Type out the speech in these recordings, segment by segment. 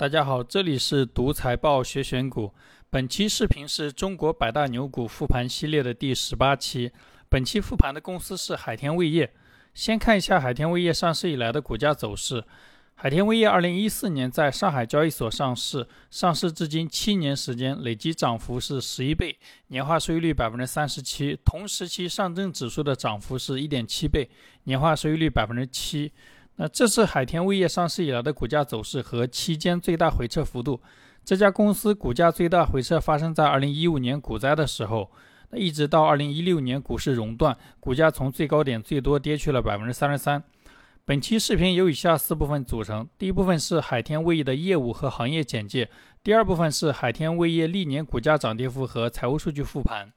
大家好，这里是独财报学选股。本期视频是中国百大牛股复盘系列的第十八期。本期复盘的公司是海天味业。先看一下海天味业上市以来的股价走势。海天味业二零一四年在上海交易所上市，上市至今七年时间，累计涨幅是十一倍，年化收益率百分之三十七。同时期上证指数的涨幅是一点七倍，年化收益率百分之七。那这是海天味业上市以来的股价走势和期间最大回撤幅度。这家公司股价最大回撤发生在二零一五年股灾的时候，那一直到二零一六年股市熔断，股价从最高点最多跌去了百分之三十三。本期视频由以下四部分组成：第一部分是海天味业的业务和行业简介；第二部分是海天味业历年股价涨跌幅和财务数据复盘。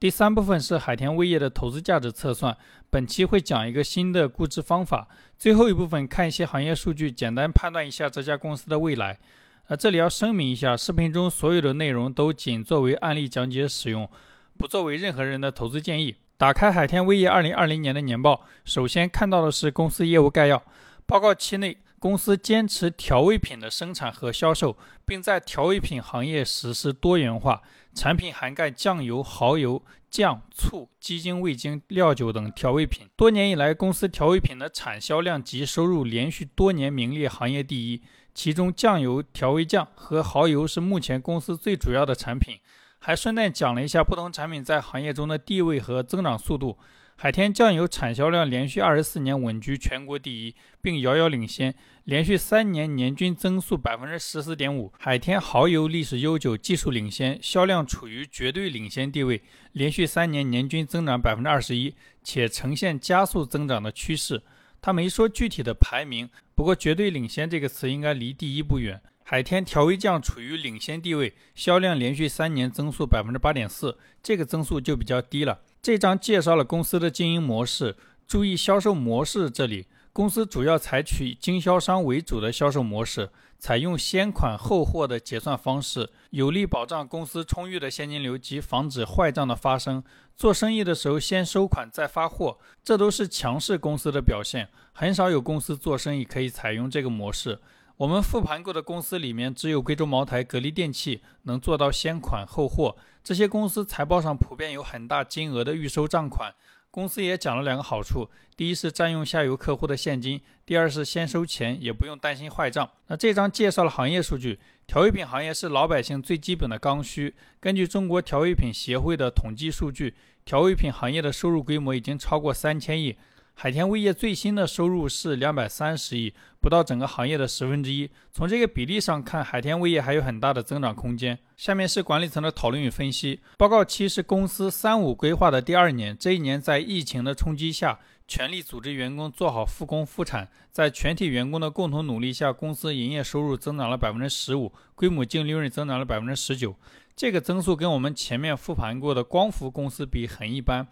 第三部分是海天味业的投资价值测算，本期会讲一个新的估值方法。最后一部分看一些行业数据，简单判断一下这家公司的未来。呃，这里要声明一下，视频中所有的内容都仅作为案例讲解使用，不作为任何人的投资建议。打开海天味业二零二零年的年报，首先看到的是公司业务概要。报告期内，公司坚持调味品的生产和销售，并在调味品行业实施多元化。产品涵盖酱油、蚝油、酱、醋、鸡精、味精、料酒等调味品。多年以来，公司调味品的产销量及收入连续多年名列行业第一。其中，酱油、调味酱和蚝油是目前公司最主要的产品。还顺带讲了一下不同产品在行业中的地位和增长速度。海天酱油产销量连续二十四年稳居全国第一，并遥遥领先，连续三年年均增速百分之十四点五。海天蚝油历史悠久，技术领先，销量处于绝对领先地位，连续三年年均增长百分之二十一，且呈现加速增长的趋势。他没说具体的排名，不过绝对领先这个词应该离第一不远。海天调味酱处于领先地位，销量连续三年增速百分之八点四，这个增速就比较低了。这章介绍了公司的经营模式，注意销售模式。这里公司主要采取以经销商为主的销售模式，采用先款后货的结算方式，有力保障公司充裕的现金流及防止坏账的发生。做生意的时候先收款再发货，这都是强势公司的表现。很少有公司做生意可以采用这个模式。我们复盘过的公司里面，只有贵州茅台、格力电器能做到先款后货。这些公司财报上普遍有很大金额的预收账款。公司也讲了两个好处：第一是占用下游客户的现金；第二是先收钱，也不用担心坏账。那这章介绍了行业数据，调味品行业是老百姓最基本的刚需。根据中国调味品协会的统计数据，调味品行业的收入规模已经超过三千亿。海天味业最新的收入是两百三十亿，不到整个行业的十分之一。从这个比例上看，海天味业还有很大的增长空间。下面是管理层的讨论与分析。报告期是公司“三五”规划的第二年，这一年在疫情的冲击下，全力组织员工做好复工复产。在全体员工的共同努力下，公司营业收入增长了百分之十五，规模净利润增长了百分之十九。这个增速跟我们前面复盘过的光伏公司比很一般。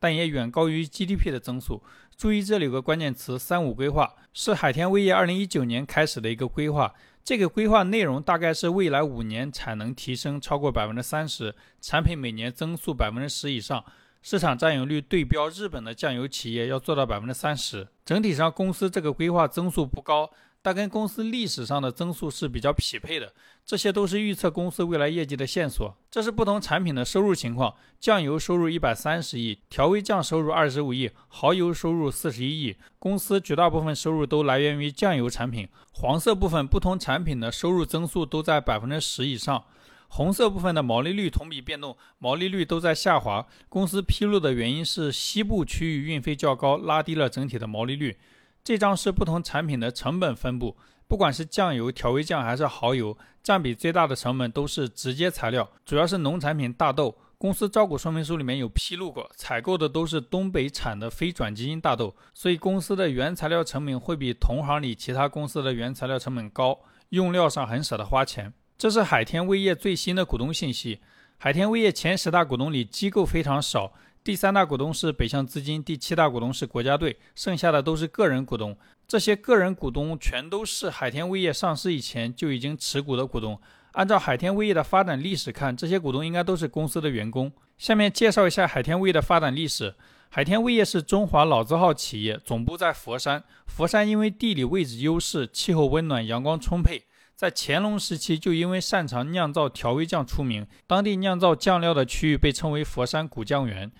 但也远高于 GDP 的增速。注意，这里有个关键词“三五”规划，是海天味业二零一九年开始的一个规划。这个规划内容大概是未来五年产能提升超过百分之三十，产品每年增速百分之十以上，市场占有率对标日本的酱油企业要做到百分之三十。整体上，公司这个规划增速不高。但跟公司历史上的增速是比较匹配的，这些都是预测公司未来业绩的线索。这是不同产品的收入情况：酱油收入一百三十亿，调味酱收入二十五亿，蚝油收入四十一亿。公司绝大部分收入都来源于酱油产品。黄色部分不同产品的收入增速都在百分之十以上，红色部分的毛利率同比变动，毛利率都在下滑。公司披露的原因是西部区域运费较高，拉低了整体的毛利率。这张是不同产品的成本分布，不管是酱油、调味酱还是蚝油，占比最大的成本都是直接材料，主要是农产品大豆。公司招股说明书里面有披露过，采购的都是东北产的非转基因大豆，所以公司的原材料成本会比同行里其他公司的原材料成本高，用料上很舍得花钱。这是海天味业最新的股东信息，海天味业前十大股东里机构非常少。第三大股东是北向资金，第七大股东是国家队，剩下的都是个人股东。这些个人股东全都是海天味业上市以前就已经持股的股东。按照海天味业的发展历史看，这些股东应该都是公司的员工。下面介绍一下海天味业的发展历史。海天味业是中华老字号企业，总部在佛山。佛山因为地理位置优势，气候温暖，阳光充沛。在乾隆时期就因为擅长酿造调味酱出名，当地酿造酱料的区域被称为佛山古酱园。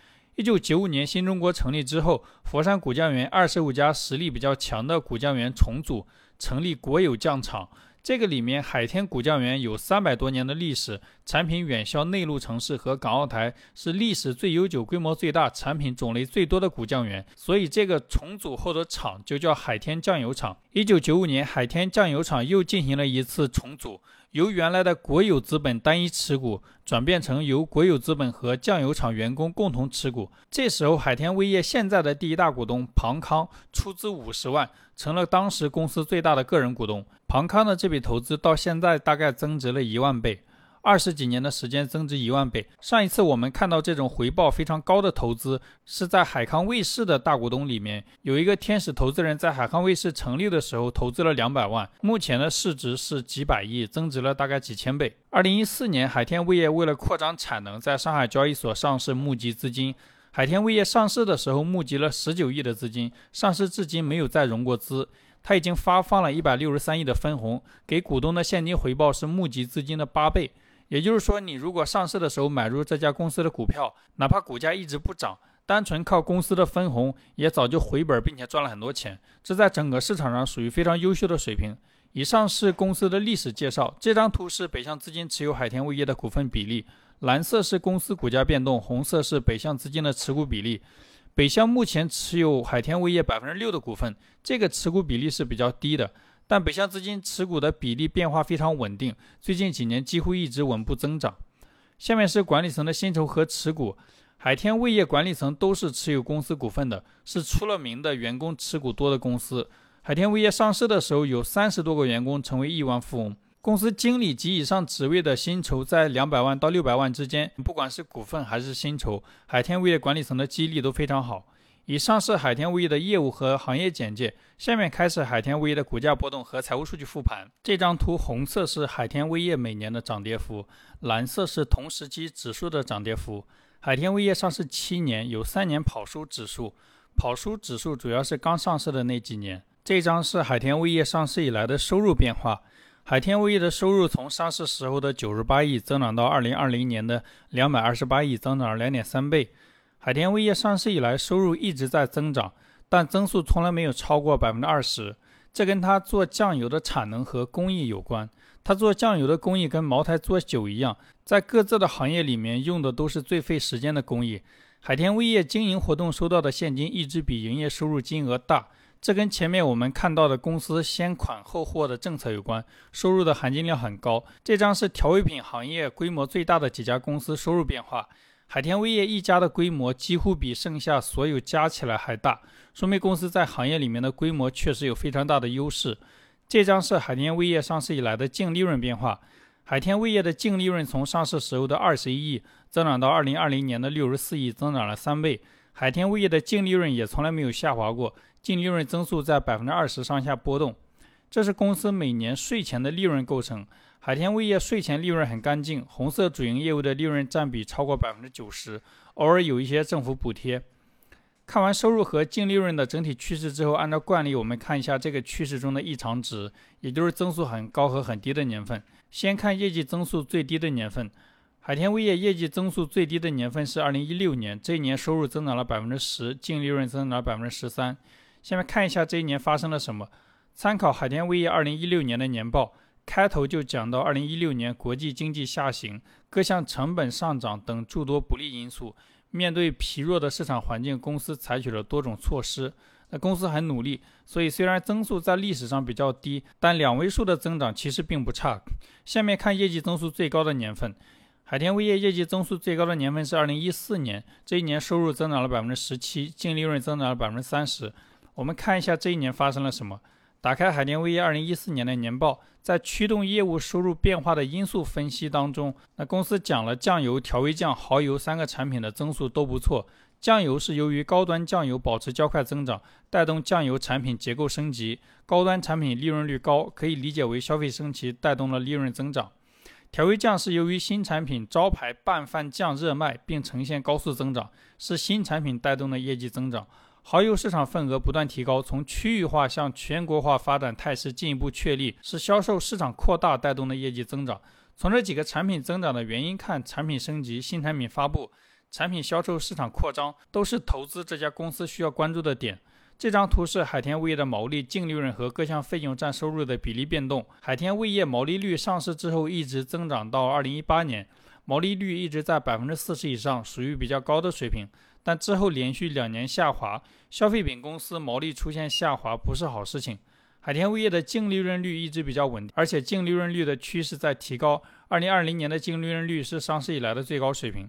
一九九五年新中国成立之后，佛山古酱园二十五家实力比较强的古酱园重组，成立国有酱厂。这个里面，海天古酱园有三百多年的历史，产品远销内陆城市和港澳台，是历史最悠久、规模最大、产品种类最多的古酱园。所以，这个重组后的厂就叫海天酱油厂。一九九五年，海天酱油厂又进行了一次重组。由原来的国有资本单一持股转变成由国有资本和酱油厂员工共同持股。这时候，海天味业现在的第一大股东庞康出资五十万，成了当时公司最大的个人股东。庞康的这笔投资到现在大概增值了一万倍。二十几年的时间增值一万倍。上一次我们看到这种回报非常高的投资，是在海康卫视的大股东里面有一个天使投资人，在海康卫视成立的时候投资了两百万，目前的市值是几百亿，增值了大概几千倍。二零一四年，海天味业为了扩张产能，在上海交易所上市募集资金。海天味业上市的时候募集了十九亿的资金，上市至今没有再融过资。他已经发放了一百六十三亿的分红，给股东的现金回报是募集资金的八倍。也就是说，你如果上市的时候买入这家公司的股票，哪怕股价一直不涨，单纯靠公司的分红，也早就回本，并且赚了很多钱。这在整个市场上属于非常优秀的水平。以上是公司的历史介绍。这张图是北向资金持有海天味业的股份比例，蓝色是公司股价变动，红色是北向资金的持股比例。北向目前持有海天味业百分之六的股份，这个持股比例是比较低的。但北向资金持股的比例变化非常稳定，最近几年几乎一直稳步增长。下面是管理层的薪酬和持股，海天味业管理层都是持有公司股份的，是出了名的员工持股多的公司。海天味业上市的时候有三十多个员工成为亿万富翁，公司经理及以上职位的薪酬在两百万到六百万之间，不管是股份还是薪酬，海天味业管理层的激励都非常好。以上是海天味业的业务和行业简介，下面开始海天味业的股价波动和财务数据复盘。这张图红色是海天味业每年的涨跌幅，蓝色是同时期指数的涨跌幅。海天味业上市七年，有三年跑输指数，跑输指数主要是刚上市的那几年。这张是海天味业上市以来的收入变化，海天味业的收入从上市时候的九十八亿增长到二零二零年的两百二十八亿，增长了两点三倍。海天味业上市以来，收入一直在增长，但增速从来没有超过百分之二十。这跟它做酱油的产能和工艺有关。它做酱油的工艺跟茅台做酒一样，在各自的行业里面用的都是最费时间的工艺。海天味业经营活动收到的现金一直比营业收入金额大，这跟前面我们看到的公司先款后货的政策有关，收入的含金量很高。这张是调味品行业规模最大的几家公司收入变化。海天味业一家的规模几乎比剩下所有加起来还大，说明公司在行业里面的规模确实有非常大的优势。这张是海天味业上市以来的净利润变化。海天味业的净利润从上市时候的二十一亿增长到二零二零年的六十四亿，增长了三倍。海天味业的净利润也从来没有下滑过，净利润增速在百分之二十上下波动。这是公司每年税前的利润构成。海天味业税前利润很干净，红色主营业务的利润占比超过百分之九十，偶尔有一些政府补贴。看完收入和净利润的整体趋势之后，按照惯例，我们看一下这个趋势中的异常值，也就是增速很高和很低的年份。先看业绩增速最低的年份，海天味业业绩增速最低的年份是二零一六年，这一年收入增长了百分之十，净利润增长了百分之十三。下面看一下这一年发生了什么，参考海天味业二零一六年的年报。开头就讲到，二零一六年国际经济下行，各项成本上涨等诸多不利因素。面对疲弱的市场环境，公司采取了多种措施。那公司很努力，所以虽然增速在历史上比较低，但两位数的增长其实并不差。下面看业绩增速最高的年份，海天味业业绩增速最高的年份是二零一四年，这一年收入增长了百分之十七，净利润增长了百分之三十。我们看一下这一年发生了什么。打开海天味业二零一四年的年报，在驱动业务收入变化的因素分析当中，那公司讲了酱油、调味酱、蚝油三个产品的增速都不错。酱油是由于高端酱油保持较快增长，带动酱油产品结构升级，高端产品利润率高，可以理解为消费升级带动了利润增长。调味酱是由于新产品招牌拌饭酱热卖并呈现高速增长，是新产品带动的业绩增长。蚝油市场份额不断提高，从区域化向全国化发展态势进一步确立，是销售市场扩大带动的业绩增长。从这几个产品增长的原因看，产品升级、新产品发布、产品销售、市场扩张，都是投资这家公司需要关注的点。这张图是海天味业的毛利、净利润和各项费用占收入的比例变动。海天味业毛利率上市之后一直增长到二零一八年，毛利率一直在百分之四十以上，属于比较高的水平。但之后连续两年下滑，消费品公司毛利出现下滑不是好事情。海天味业的净利润率一直比较稳定，而且净利润率的趋势在提高。二零二零年的净利润率是上市以来的最高水平。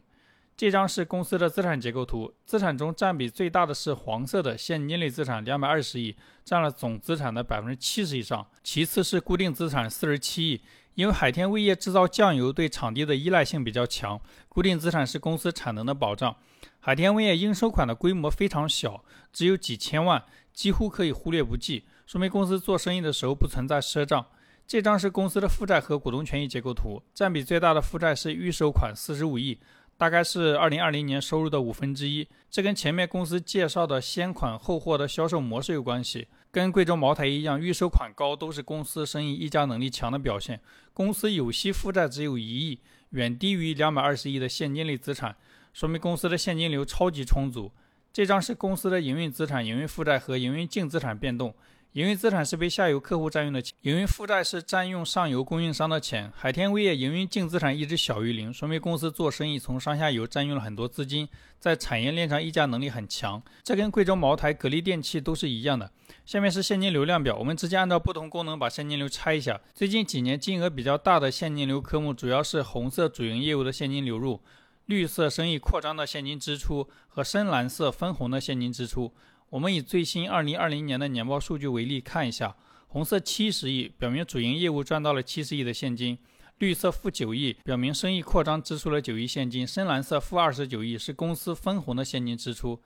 这张是公司的资产结构图，资产中占比最大的是黄色的现金类资产，两百二十亿，占了总资产的百分之七十以上。其次是固定资产四十七亿，因为海天味业制造酱油对场地的依赖性比较强，固定资产是公司产能的保障。海天味业应收款的规模非常小，只有几千万，几乎可以忽略不计，说明公司做生意的时候不存在赊账。这张是公司的负债和股东权益结构图，占比最大的负债是预收款四十五亿。大概是二零二零年收入的五分之一，这跟前面公司介绍的先款后货的销售模式有关系。跟贵州茅台一样，预收款高都是公司生意溢价能力强的表现。公司有息负债只有一亿，远低于两百二十亿的现金类资产，说明公司的现金流超级充足。这张是公司的营运资产、营运负债和营运净资产变动。营运资产是被下游客户占用的钱，营运负债是占用上游供应商的钱。海天味业营运净资产一直小于零，说明公司做生意从上下游占用了很多资金，在产业链上溢价能力很强。这跟贵州茅台、格力电器都是一样的。下面是现金流量表，我们直接按照不同功能把现金流拆一下。最近几年金额比较大的现金流科目主要是红色主营业务的现金流入，绿色生意扩张的现金支出和深蓝色分红的现金支出。我们以最新二零二零年的年报数据为例，看一下，红色七十亿，表明主营业务赚到了七十亿的现金；绿色负九亿，表明生意扩张支出了九亿现金；深蓝色负二十九亿，是公司分红的现金支出。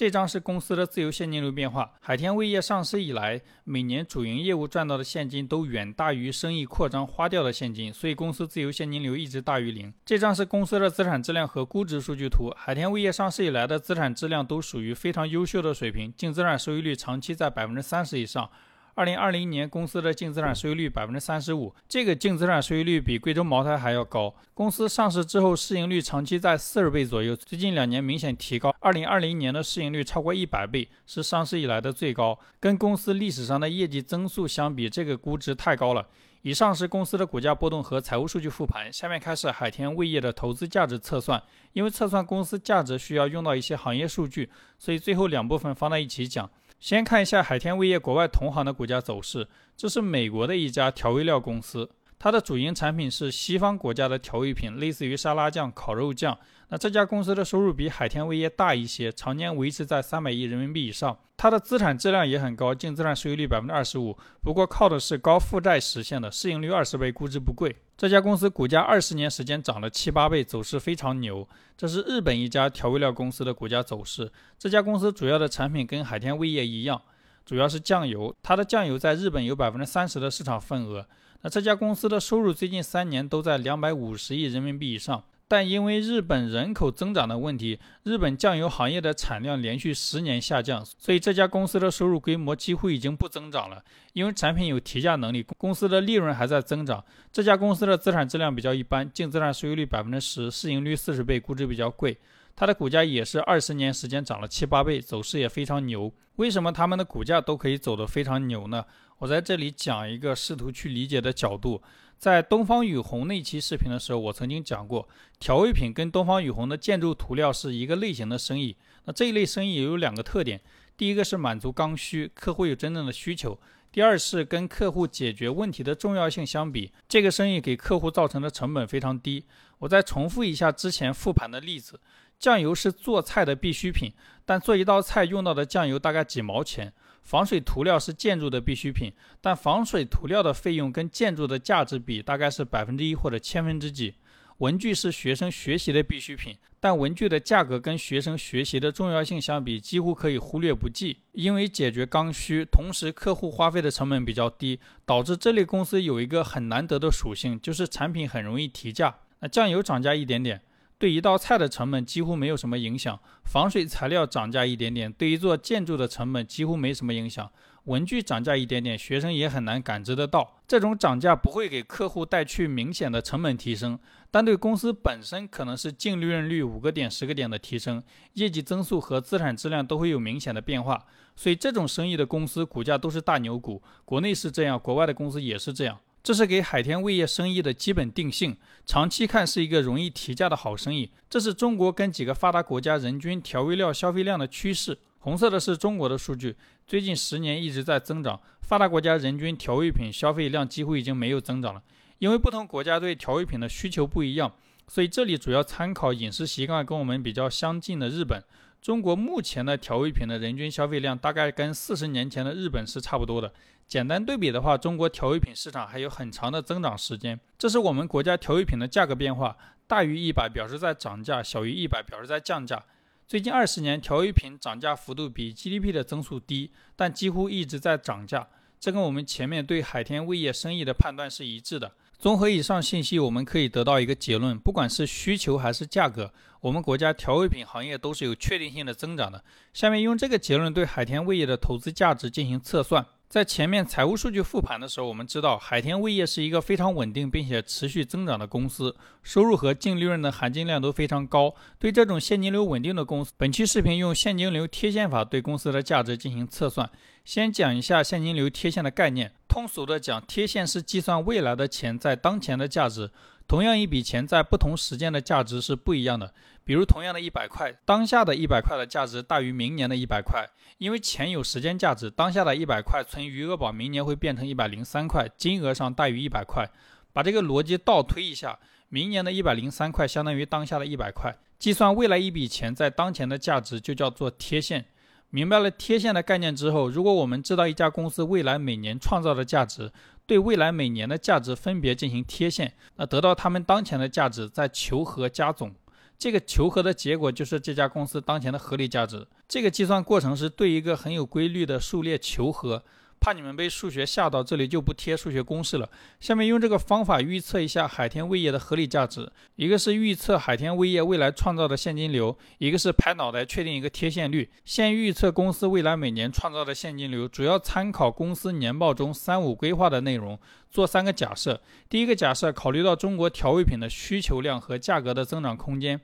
这张是公司的自由现金流变化。海天味业上市以来，每年主营业务赚到的现金都远大于生意扩张花掉的现金，所以公司自由现金流一直大于零。这张是公司的资产质量和估值数据图。海天味业上市以来的资产质量都属于非常优秀的水平，净资产收益率长期在百分之三十以上。二零二零年公司的净资产收益率百分之三十五，这个净资产收益率比贵州茅台还要高。公司上市之后市盈率长期在四十倍左右，最近两年明显提高。二零二零年的市盈率超过一百倍，是上市以来的最高。跟公司历史上的业绩增速相比，这个估值太高了。以上是公司的股价波动和财务数据复盘，下面开始海天味业的投资价值测算。因为测算公司价值需要用到一些行业数据，所以最后两部分放在一起讲。先看一下海天味业国外同行的股价走势。这是美国的一家调味料公司，它的主营产品是西方国家的调味品，类似于沙拉酱、烤肉酱。那这家公司的收入比海天味业大一些，常年维持在三百亿人民币以上。它的资产质量也很高，净资产收益率百分之二十五，不过靠的是高负债实现的，市盈率二十倍，估值不贵。这家公司股价二十年时间涨了七八倍，走势非常牛。这是日本一家调味料公司的股价走势。这家公司主要的产品跟海天味业一样，主要是酱油，它的酱油在日本有百分之三十的市场份额。那这家公司的收入最近三年都在两百五十亿人民币以上。但因为日本人口增长的问题，日本酱油行业的产量连续十年下降，所以这家公司的收入规模几乎已经不增长了。因为产品有提价能力，公司的利润还在增长。这家公司的资产质量比较一般，净资产收益率百分之十，市盈率四十倍，估值比较贵。它的股价也是二十年时间涨了七八倍，走势也非常牛。为什么他们的股价都可以走得非常牛呢？我在这里讲一个试图去理解的角度。在东方雨虹那期视频的时候，我曾经讲过，调味品跟东方雨虹的建筑涂料是一个类型的生意。那这一类生意也有两个特点：第一个是满足刚需，客户有真正的需求；第二是跟客户解决问题的重要性相比，这个生意给客户造成的成本非常低。我再重复一下之前复盘的例子：酱油是做菜的必需品，但做一道菜用到的酱油大概几毛钱。防水涂料是建筑的必需品，但防水涂料的费用跟建筑的价值比大概是百分之一或者千分之几。文具是学生学习的必需品，但文具的价格跟学生学习的重要性相比，几乎可以忽略不计。因为解决刚需，同时客户花费的成本比较低，导致这类公司有一个很难得的属性，就是产品很容易提价。那酱油涨价一点点。对一道菜的成本几乎没有什么影响；防水材料涨价一点点，对一座建筑的成本几乎没什么影响。文具涨价一点点，学生也很难感知得到。这种涨价不会给客户带去明显的成本提升，但对公司本身可能是净利润率五个点、十个点的提升，业绩增速和资产质量都会有明显的变化。所以这种生意的公司股价都是大牛股，国内是这样，国外的公司也是这样。这是给海天味业生意的基本定性，长期看是一个容易提价的好生意。这是中国跟几个发达国家人均调味料消费量的趋势。红色的是中国的数据，最近十年一直在增长。发达国家人均调味品消费量几乎已经没有增长了，因为不同国家对调味品的需求不一样，所以这里主要参考饮食习惯跟我们比较相近的日本。中国目前的调味品的人均消费量大概跟四十年前的日本是差不多的。简单对比的话，中国调味品市场还有很长的增长时间。这是我们国家调味品的价格变化，大于一百表示在涨价，小于一百表示在降价。最近二十年，调味品涨价幅度比 GDP 的增速低，但几乎一直在涨价。这跟我们前面对海天味业生意的判断是一致的。综合以上信息，我们可以得到一个结论：不管是需求还是价格，我们国家调味品行业都是有确定性的增长的。下面用这个结论对海天味业的投资价值进行测算。在前面财务数据复盘的时候，我们知道海天味业是一个非常稳定并且持续增长的公司，收入和净利润的含金量都非常高。对这种现金流稳定的公司，本期视频用现金流贴现法对公司的价值进行测算。先讲一下现金流贴现的概念，通俗的讲，贴现是计算未来的钱在当前的价值。同样一笔钱在不同时间的价值是不一样的。比如同样的一百块，当下的一百块的价值大于明年的一百块，因为钱有时间价值，当下的一百块存余额宝，明年会变成一百零三块，金额上大于一百块。把这个逻辑倒推一下，明年的一百零三块相当于当下的一百块，计算未来一笔钱在当前的价值就叫做贴现。明白了贴现的概念之后，如果我们知道一家公司未来每年创造的价值，对未来每年的价值分别进行贴现，那得到他们当前的价值再求和加总，这个求和的结果就是这家公司当前的合理价值。这个计算过程是对一个很有规律的数列求和。怕你们被数学吓到，这里就不贴数学公式了。下面用这个方法预测一下海天味业的合理价值，一个是预测海天味业未来创造的现金流，一个是拍脑袋确定一个贴现率。先预测公司未来每年创造的现金流，主要参考公司年报中“三五”规划的内容，做三个假设。第一个假设，考虑到中国调味品的需求量和价格的增长空间。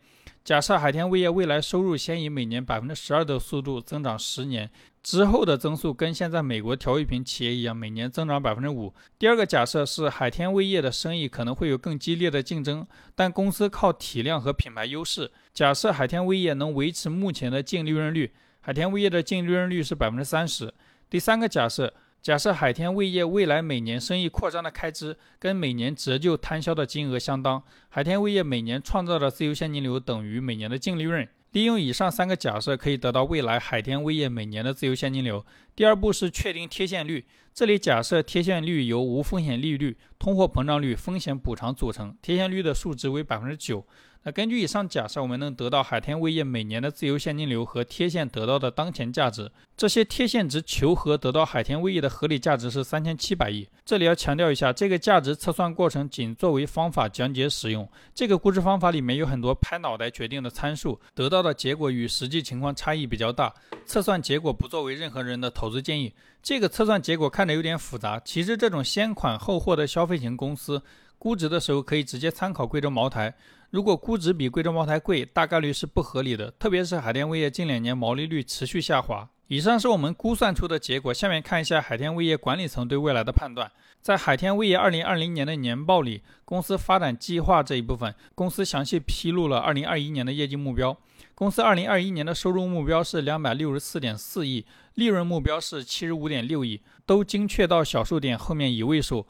假设海天味业未来收入先以每年百分之十二的速度增长十年，之后的增速跟现在美国调味品企业一样，每年增长百分之五。第二个假设是海天味业的生意可能会有更激烈的竞争，但公司靠体量和品牌优势。假设海天味业能维持目前的净利润率，海天味业的净利润率是百分之三十。第三个假设。假设海天味业未来每年生意扩张的开支跟每年折旧摊销的金额相当，海天味业每年创造的自由现金流等于每年的净利润。利用以上三个假设，可以得到未来海天味业每年的自由现金流。第二步是确定贴现率，这里假设贴现率由无风险利率、通货膨胀率、风险补偿组成，贴现率的数值为百分之九。那根据以上假设，我们能得到海天味业每年的自由现金流和贴现得到的当前价值。这些贴现值求和得到海天味业的合理价值是三千七百亿。这里要强调一下，这个价值测算过程仅作为方法讲解使用。这个估值方法里面有很多拍脑袋决定的参数，得到的结果与实际情况差异比较大。测算结果不作为任何人的投资建议。这个测算结果看着有点复杂，其实这种先款后货的消费型公司。估值的时候可以直接参考贵州茅台，如果估值比贵州茅台贵，大概率是不合理的。特别是海天味业近两年毛利率持续下滑。以上是我们估算出的结果，下面看一下海天味业管理层对未来的判断。在海天味业2020年的年报里，公司发展计划这一部分，公司详细披露了2021年的业绩目标。公司二零二一年的收入目标是两百六十四点四亿，利润目标是七十五点六亿，都精确到小数点后面一位数。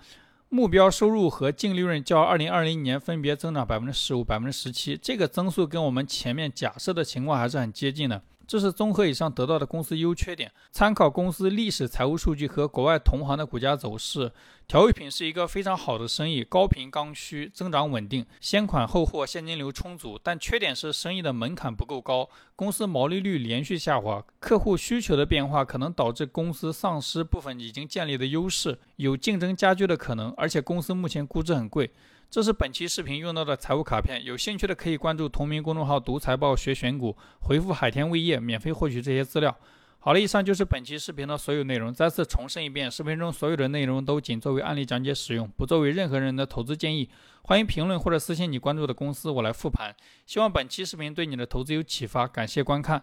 目标收入和净利润较二零二零年分别增长百分之十五、百分之十七，这个增速跟我们前面假设的情况还是很接近的。这是综合以上得到的公司优缺点，参考公司历史财务数据和国外同行的股价走势。调味品是一个非常好的生意，高频刚需，增长稳定，先款后货现金流充足。但缺点是生意的门槛不够高，公司毛利率连续下滑，客户需求的变化可能导致公司丧失部分已经建立的优势，有竞争加剧的可能。而且公司目前估值很贵。这是本期视频用到的财务卡片，有兴趣的可以关注同名公众号“读财报学选股”，回复“海天味业”免费获取这些资料。好了，以上就是本期视频的所有内容。再次重申一遍，视频中所有的内容都仅作为案例讲解使用，不作为任何人的投资建议。欢迎评论或者私信你关注的公司，我来复盘。希望本期视频对你的投资有启发，感谢观看。